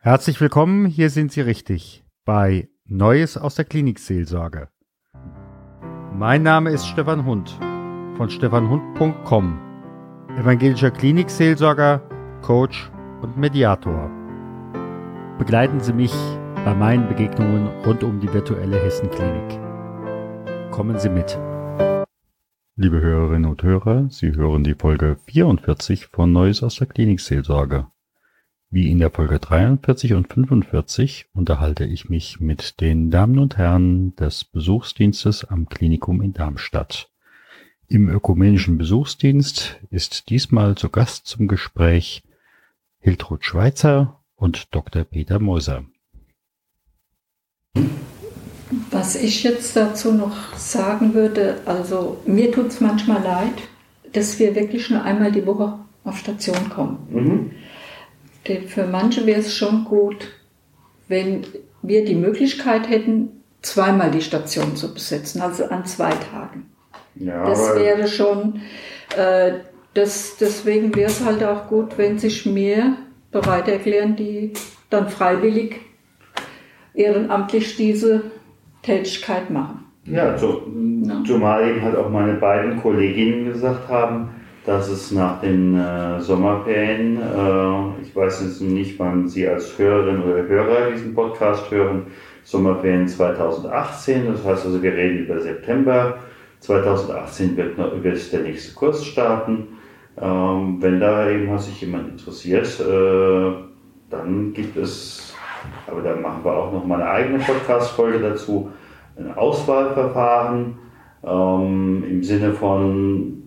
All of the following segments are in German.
Herzlich willkommen, hier sind Sie richtig bei Neues aus der Klinikseelsorge. Mein Name ist Stefan Hund von stefanhund.com, evangelischer Klinikseelsorger, Coach und Mediator. Begleiten Sie mich bei meinen Begegnungen rund um die virtuelle Hessenklinik. Kommen Sie mit. Liebe Hörerinnen und Hörer, Sie hören die Folge 44 von Neues aus der Klinikseelsorge. Wie in der Folge 43 und 45 unterhalte ich mich mit den Damen und Herren des Besuchsdienstes am Klinikum in Darmstadt. Im ökumenischen Besuchsdienst ist diesmal zu Gast zum Gespräch Hiltrud Schweizer und Dr. Peter Moser. Was ich jetzt dazu noch sagen würde, also mir tut es manchmal leid, dass wir wirklich nur einmal die Woche auf Station kommen. Mhm. Denn für manche wäre es schon gut, wenn wir die Möglichkeit hätten, zweimal die Station zu besetzen, also an zwei Tagen. Ja, das wäre schon, äh, das, deswegen wäre es halt auch gut, wenn sich mehr bereit erklären, die dann freiwillig ehrenamtlich diese Tätigkeit machen. Ja, zu, ja. zumal eben halt auch meine beiden Kolleginnen gesagt haben, dass es nach den äh, Sommerferien, äh, ich weiß jetzt nicht, wann Sie als Hörerin oder Hörer diesen Podcast hören, Sommerferien 2018, das heißt also, wir reden über September. 2018 wird, wird der nächste Kurs starten. Ähm, wenn da eben sich jemand interessiert, äh, dann gibt es, aber da machen wir auch noch mal eine eigene Podcast-Folge dazu, ein Auswahlverfahren ähm, im Sinne von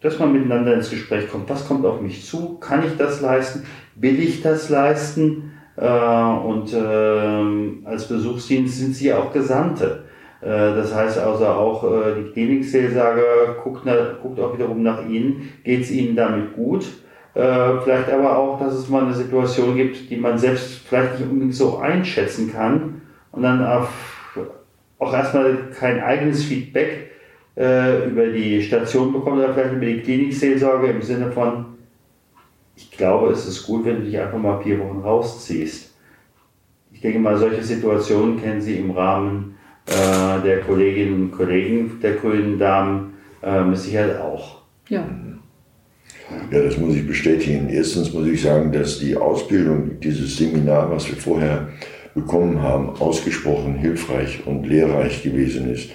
dass man miteinander ins Gespräch kommt. Was kommt auf mich zu? Kann ich das leisten? Will ich das leisten? Äh, und äh, als Besuchsdienst sind sie auch Gesandte. Äh, das heißt also auch äh, die Klinikseelsorger guckt, guckt auch wiederum nach Ihnen. Geht es Ihnen damit gut? Vielleicht aber auch, dass es mal eine Situation gibt, die man selbst vielleicht nicht unbedingt so einschätzen kann und dann auch erstmal kein eigenes Feedback äh, über die Station bekommen oder vielleicht über die Klinikseelsorge im Sinne von, ich glaube, es ist gut, wenn du dich einfach mal vier Wochen rausziehst. Ich denke mal, solche Situationen kennen Sie im Rahmen äh, der Kolleginnen und Kollegen der Grünen Damen äh, mit Sicherheit auch. Ja. Ja, das muss ich bestätigen. Erstens muss ich sagen, dass die Ausbildung, dieses Seminar, was wir vorher bekommen haben, ausgesprochen hilfreich und lehrreich gewesen ist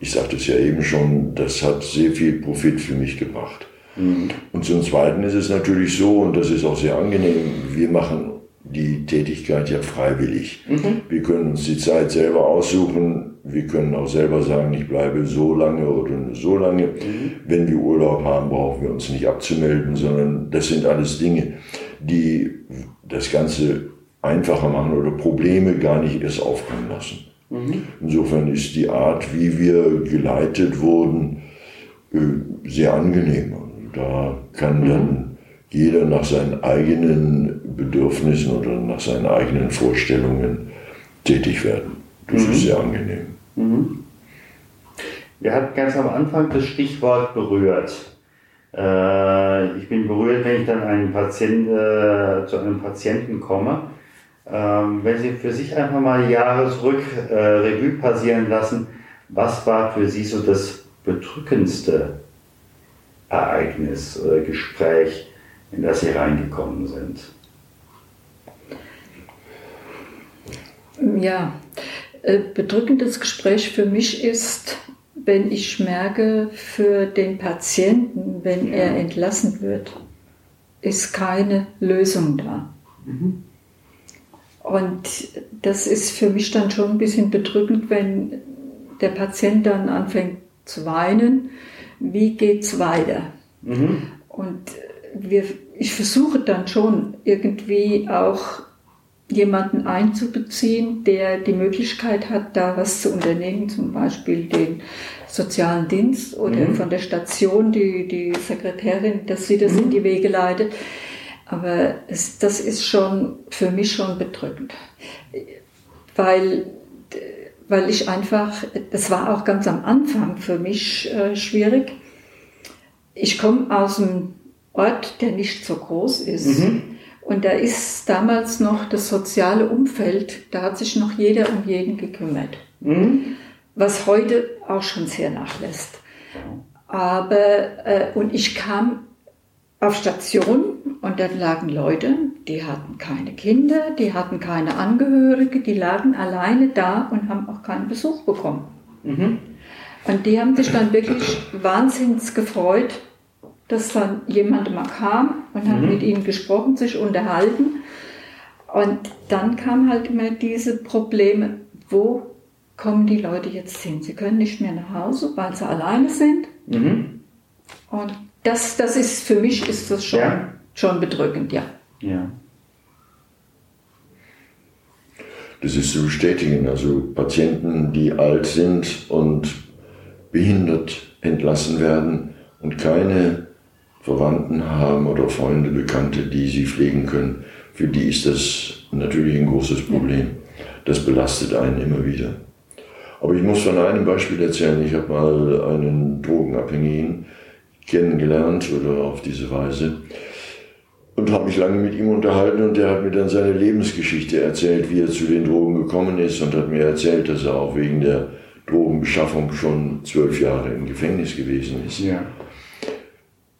ich sagte es ja eben schon, das hat sehr viel Profit für mich gebracht. Mhm. Und zum Zweiten ist es natürlich so, und das ist auch sehr angenehm, wir machen die Tätigkeit ja freiwillig. Mhm. Wir können uns die Zeit selber aussuchen. Wir können auch selber sagen, ich bleibe so lange oder so lange. Mhm. Wenn wir Urlaub haben, brauchen wir uns nicht abzumelden, sondern das sind alles Dinge, die das Ganze einfacher machen oder Probleme gar nicht erst aufkommen lassen. Mhm. Insofern ist die Art, wie wir geleitet wurden, äh, sehr angenehm. Da kann mhm. dann jeder nach seinen eigenen Bedürfnissen oder nach seinen eigenen Vorstellungen tätig werden. Das mhm. ist sehr angenehm. Mhm. Wir hatten ganz am Anfang das Stichwort berührt. Äh, ich bin berührt, wenn ich dann einen Patient, äh, zu einem Patienten komme ähm, wenn Sie für sich einfach mal Jahresrück äh, passieren lassen, was war für Sie so das bedrückendste Ereignis oder Gespräch, in das Sie reingekommen sind? Ja, äh, bedrückendes Gespräch für mich ist, wenn ich merke, für den Patienten, wenn ja. er entlassen wird, ist keine Lösung da. Mhm. Und das ist für mich dann schon ein bisschen bedrückend, wenn der Patient dann anfängt zu weinen. Wie geht's weiter? Mhm. Und wir, ich versuche dann schon irgendwie auch jemanden einzubeziehen, der die Möglichkeit hat, da was zu unternehmen, zum Beispiel den sozialen Dienst oder mhm. von der Station die, die Sekretärin, dass sie das mhm. in die Wege leitet. Aber es, das ist schon für mich schon bedrückend, weil, weil ich einfach, das war auch ganz am Anfang für mich äh, schwierig. Ich komme aus einem Ort, der nicht so groß ist. Mhm. Und da ist damals noch das soziale Umfeld, da hat sich noch jeder um jeden gekümmert. Mhm. Was heute auch schon sehr nachlässt. Aber, äh, und ich kam auf Station und dann lagen Leute, die hatten keine Kinder, die hatten keine Angehörige, die lagen alleine da und haben auch keinen Besuch bekommen. Mhm. Und die haben sich dann wirklich wahnsinnig gefreut, dass dann jemand mal kam und hat mhm. mit ihnen gesprochen, sich unterhalten. Und dann kamen halt immer diese Probleme, wo kommen die Leute jetzt hin? Sie können nicht mehr nach Hause, weil sie alleine sind. Mhm. Und das, das ist für mich ist das schon, ja. Schon bedrückend, ja. Ja. Das ist zu bestätigen. Also Patienten, die alt sind und behindert entlassen werden und keine Verwandten haben oder Freunde, Bekannte, die sie pflegen können, für die ist das natürlich ein großes Problem. Das belastet einen immer wieder. Aber ich muss von einem Beispiel erzählen. Ich habe mal einen Drogenabhängigen kennengelernt oder auf diese Weise und habe mich lange mit ihm unterhalten und er hat mir dann seine Lebensgeschichte erzählt, wie er zu den Drogen gekommen ist und hat mir erzählt, dass er auch wegen der Drogenbeschaffung schon zwölf Jahre im Gefängnis gewesen ist. Ja.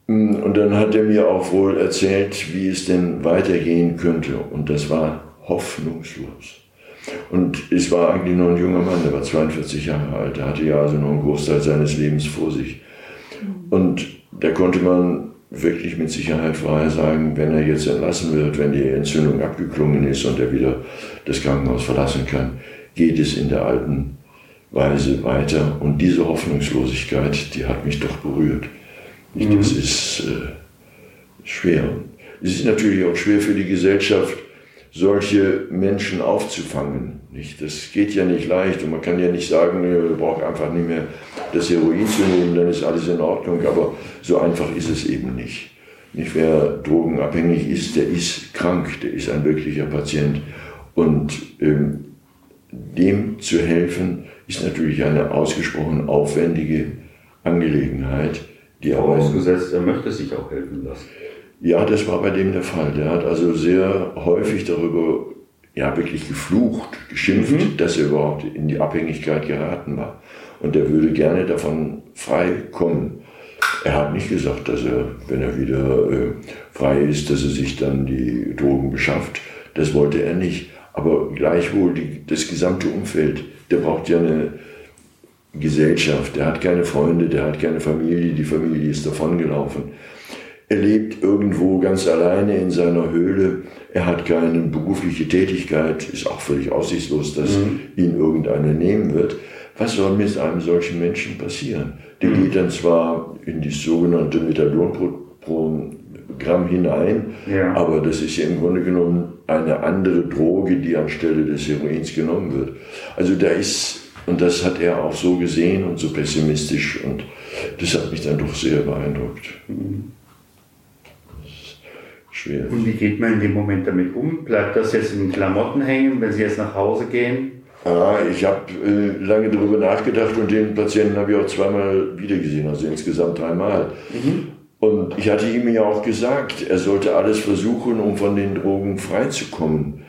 Und dann hat er mir auch wohl erzählt, wie es denn weitergehen könnte. Und das war hoffnungslos. Und es war eigentlich nur ein junger Mann, der war 42 Jahre alt. Er hatte ja also noch einen Großteil seines Lebens vor sich. Und da konnte man wirklich mit Sicherheit vorher sagen, wenn er jetzt entlassen wird, wenn die Entzündung abgeklungen ist und er wieder das Krankenhaus verlassen kann, geht es in der alten Weise weiter. Und diese Hoffnungslosigkeit, die hat mich doch berührt. Mhm. Das ist äh, schwer. Es ist natürlich auch schwer für die Gesellschaft, solche Menschen aufzufangen. Nicht? Das geht ja nicht leicht und man kann ja nicht sagen, man braucht einfach nicht mehr das Heroin zu nehmen, dann ist alles in Ordnung. Aber so einfach ist es eben nicht. Nicht wer drogenabhängig ist, der ist krank, der ist ein wirklicher Patient. Und ähm, dem zu helfen, ist natürlich eine ausgesprochen aufwendige Angelegenheit. Die Vorausgesetzt, er möchte sich auch helfen lassen. Ja, das war bei dem der Fall. Der hat also sehr häufig darüber ja wirklich geflucht, geschimpft, mhm. dass er überhaupt in die Abhängigkeit geraten war. Und er würde gerne davon frei kommen. Er hat nicht gesagt, dass er, wenn er wieder äh, frei ist, dass er sich dann die Drogen beschafft. Das wollte er nicht. Aber gleichwohl die, das gesamte Umfeld, der braucht ja eine Gesellschaft. Der hat keine Freunde, der hat keine Familie. Die Familie ist davongelaufen. Er lebt irgendwo ganz alleine in seiner Höhle. Er hat keine berufliche Tätigkeit, ist auch völlig aussichtslos, dass mhm. ihn irgendeiner nehmen wird. Was soll mit einem solchen Menschen passieren? Der mhm. geht dann zwar in das sogenannte Methadonprogramm hinein, ja. aber das ist ja im Grunde genommen eine andere Droge, die anstelle des Heroins genommen wird. Also da ist, und das hat er auch so gesehen und so pessimistisch und das hat mich dann doch sehr beeindruckt. Mhm schwer. Und wie geht man in dem Moment damit um? Bleibt das jetzt in den Klamotten hängen, wenn Sie jetzt nach Hause gehen? Ah, ich habe äh, lange darüber nachgedacht und den Patienten habe ich auch zweimal wiedergesehen, also insgesamt dreimal. Mhm. Und ich hatte ihm ja auch gesagt, er sollte alles versuchen, um von den Drogen freizukommen.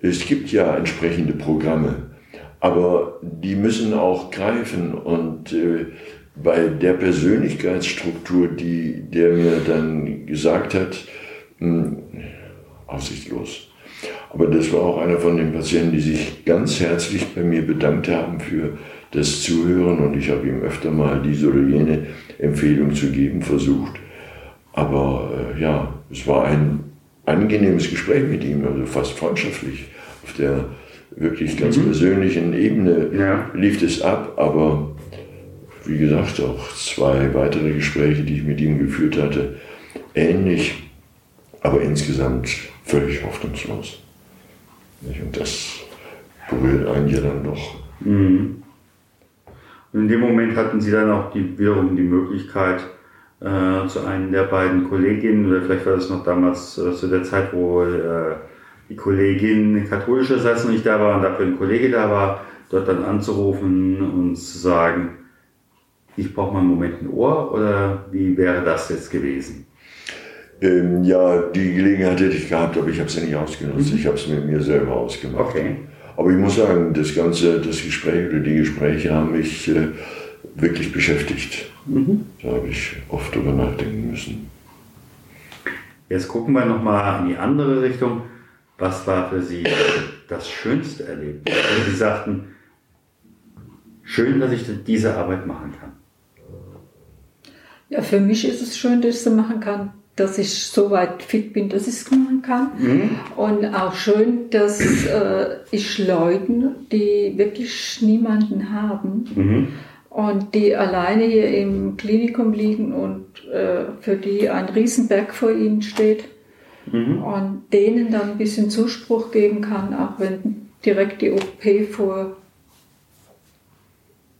Es gibt ja entsprechende Programme, aber die müssen auch greifen. Und äh, bei der Persönlichkeitsstruktur, die der mir dann gesagt hat, hm, aussichtslos. Aber das war auch einer von den Patienten, die sich ganz herzlich bei mir bedankt haben für das Zuhören und ich habe ihm öfter mal diese oder jene Empfehlung zu geben versucht. Aber äh, ja, es war ein angenehmes Gespräch mit ihm, also fast freundschaftlich. Auf der wirklich ganz mhm. persönlichen Ebene ja. lief es ab, aber wie gesagt, auch zwei weitere Gespräche, die ich mit ihm geführt hatte, ähnlich aber insgesamt völlig hoffnungslos. Und das berührt einen ja dann doch. Mhm. Und in dem Moment hatten Sie dann auch die, wiederum die Möglichkeit, äh, zu einem der beiden Kolleginnen, oder vielleicht war das noch damals äh, zu der Zeit, wo äh, die Kollegin katholischerseits noch nicht da war und dafür ein Kollege da war, dort dann anzurufen und zu sagen, ich brauche mal einen Moment ein Ohr oder wie wäre das jetzt gewesen? Ähm, ja, die Gelegenheit hätte ich gehabt, aber ich habe sie nicht ausgenutzt. Mhm. Ich habe es mit mir selber ausgemacht. Okay. Aber ich muss sagen, das ganze, das Gespräch oder die Gespräche haben mich äh, wirklich beschäftigt. Mhm. Da habe ich oft drüber nachdenken müssen. Jetzt gucken wir nochmal in die andere Richtung. Was war für Sie das schönste Erlebnis? Also Sie sagten, schön, dass ich diese Arbeit machen kann. Ja, für mich ist es schön, dass ich sie machen kann, dass ich so weit fit bin, dass ich es machen kann. Mhm. Und auch schön, dass äh, ich Leuten, die wirklich niemanden haben mhm. und die alleine hier im Klinikum liegen und äh, für die ein Riesenberg vor ihnen steht mhm. und denen dann ein bisschen Zuspruch geben kann, auch wenn direkt die OP vor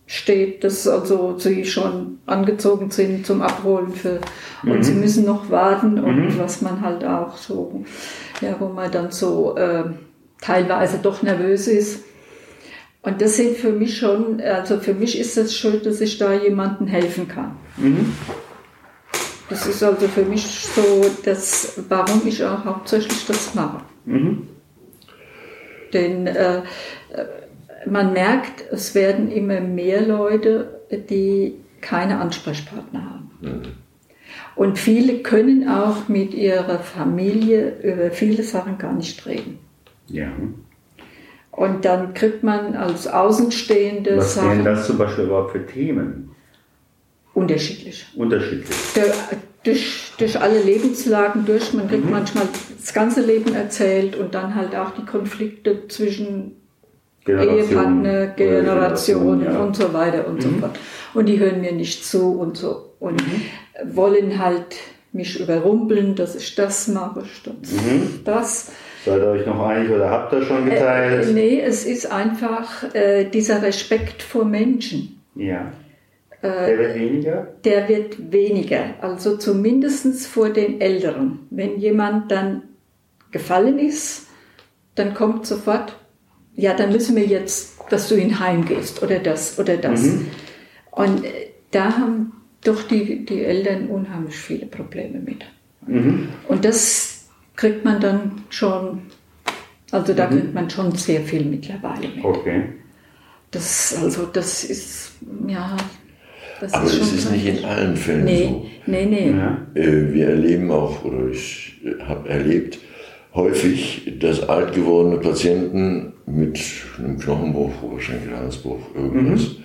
steht, dass also sie schon angezogen sind zum Abholen für und mhm. sie müssen noch warten und mhm. was man halt auch so, ja, wo man dann so äh, teilweise doch nervös ist. Und das sind für mich schon, also für mich ist es schön, dass ich da jemandem helfen kann. Mhm. Das ist also für mich so, das, warum ich auch hauptsächlich das mache. Mhm. Denn äh, man merkt, es werden immer mehr Leute, die keine Ansprechpartner haben. Mhm. Und viele können auch mit ihrer Familie über viele Sachen gar nicht reden. Ja. Und dann kriegt man als Außenstehende Was Sachen. Was wären das zum Beispiel überhaupt für Themen? Unterschiedlich. Unterschiedlich. Der, durch, durch alle Lebenslagen durch. Man kriegt mhm. manchmal das ganze Leben erzählt und dann halt auch die Konflikte zwischen Ehepartner, Generationen ja. und so weiter und mhm. so fort. Und die hören mir nicht zu und so. Und mhm. wollen halt mich überrumpeln, dass ich das mache, statt mhm. das. Seid ihr euch noch einig oder habt ihr schon geteilt? Äh, nee, es ist einfach äh, dieser Respekt vor Menschen. Ja. Äh, der wird weniger? Der wird weniger. Also zumindest vor den Älteren. Wenn jemand dann gefallen ist, dann kommt sofort, ja, dann müssen wir jetzt, dass du ihn heimgehst oder das oder das. Mhm. Und äh, da haben doch die, die Eltern unheimlich viele Probleme mit. Mhm. Und das kriegt man dann schon, also da mhm. kriegt man schon sehr viel mittlerweile mit. Okay. Das, also das ist, ja, das Aber ist es ist nicht in allen Fällen nee, so. Nee, nee. Ja. Äh, wir erleben auch, oder ich habe erlebt, häufig, dass alt gewordene Patienten mit einem Knochenbruch, Oberschenkelhalsbruch, irgendwas, mhm.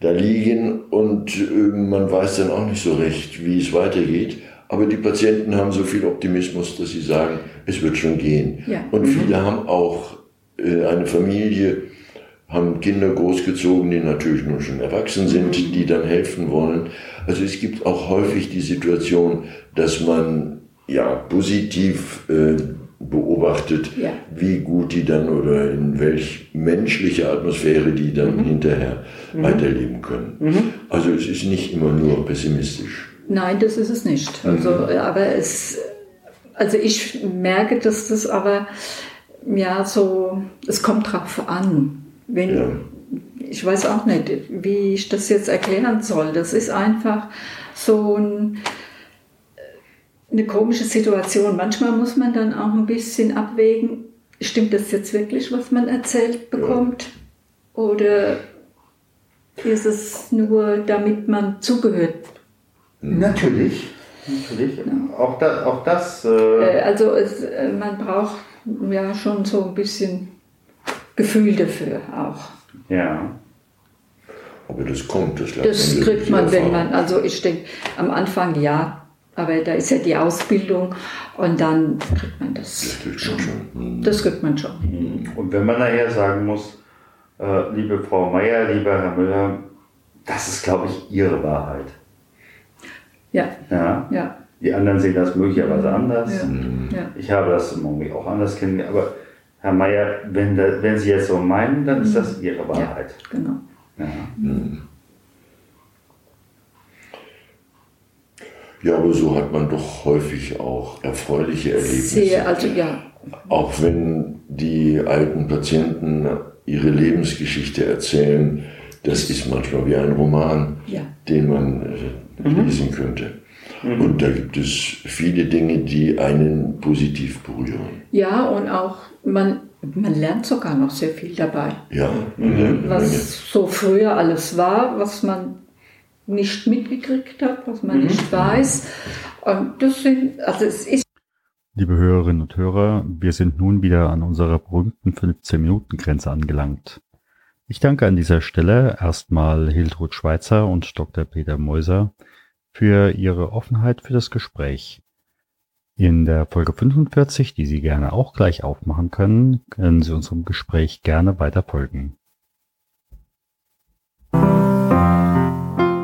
da liegen und äh, man weiß dann auch nicht so recht, wie es weitergeht. Aber die Patienten haben so viel Optimismus, dass sie sagen, es wird schon gehen. Ja. Und mhm. viele haben auch äh, eine Familie, haben Kinder großgezogen, die natürlich nun schon erwachsen sind, mhm. die dann helfen wollen. Also es gibt auch häufig die Situation, dass man ja, positiv äh, beobachtet, ja. wie gut die dann oder in welch menschliche Atmosphäre die dann mhm. hinterher mhm. weiterleben können. Mhm. Also es ist nicht immer nur pessimistisch. Nein, das ist es nicht. Mhm. Also, aber es, also ich merke, dass das aber ja so, es kommt drauf an. Wenn, ja. Ich weiß auch nicht, wie ich das jetzt erklären soll. Das ist einfach so ein eine komische Situation. Manchmal muss man dann auch ein bisschen abwägen, stimmt das jetzt wirklich, was man erzählt bekommt? Oder ist es nur, damit man zugehört? Natürlich, natürlich. Ja. Auch, da, auch das. Äh, äh also es, äh, man braucht ja schon so ein bisschen Gefühl dafür auch. Ja. Aber das kommt, das, das kriegt man, wenn man, also ich denke, am Anfang ja, aber da ist ja die Ausbildung und dann kriegt man das, das schon. schon. Das kriegt man schon. Mhm. Und wenn man nachher sagen muss, äh, liebe Frau Meier, lieber Herr Müller, das ist, glaube ich, Ihre Wahrheit. Ja. ja. ja. Die anderen sehen das möglicherweise anders. Ja. Ja. Ich habe das irgendwie auch anders kennengelernt. Aber Herr Meier, wenn, da, wenn Sie jetzt so meinen, dann ist das Ihre Wahrheit. Genau. Ja. Mhm. Ja, aber so hat man doch häufig auch erfreuliche Erlebnisse. Sehr, also ja. Auch wenn die alten Patienten ihre Lebensgeschichte erzählen, das ist manchmal wie ein Roman, ja. den man äh, mhm. lesen könnte. Mhm. Und da gibt es viele Dinge, die einen positiv berühren. Ja, und auch man, man lernt sogar noch sehr viel dabei. Ja, man lernt was Menge. so früher alles war, was man nicht mitgekriegt hat, was man mhm. nicht weiß. Und das sind, also es ist Liebe Hörerinnen und Hörer, wir sind nun wieder an unserer berühmten 15-Minuten-Grenze angelangt. Ich danke an dieser Stelle erstmal Hildrud Schweizer und Dr. Peter Meuser für ihre Offenheit für das Gespräch. In der Folge 45, die Sie gerne auch gleich aufmachen können, können Sie unserem Gespräch gerne weiter folgen.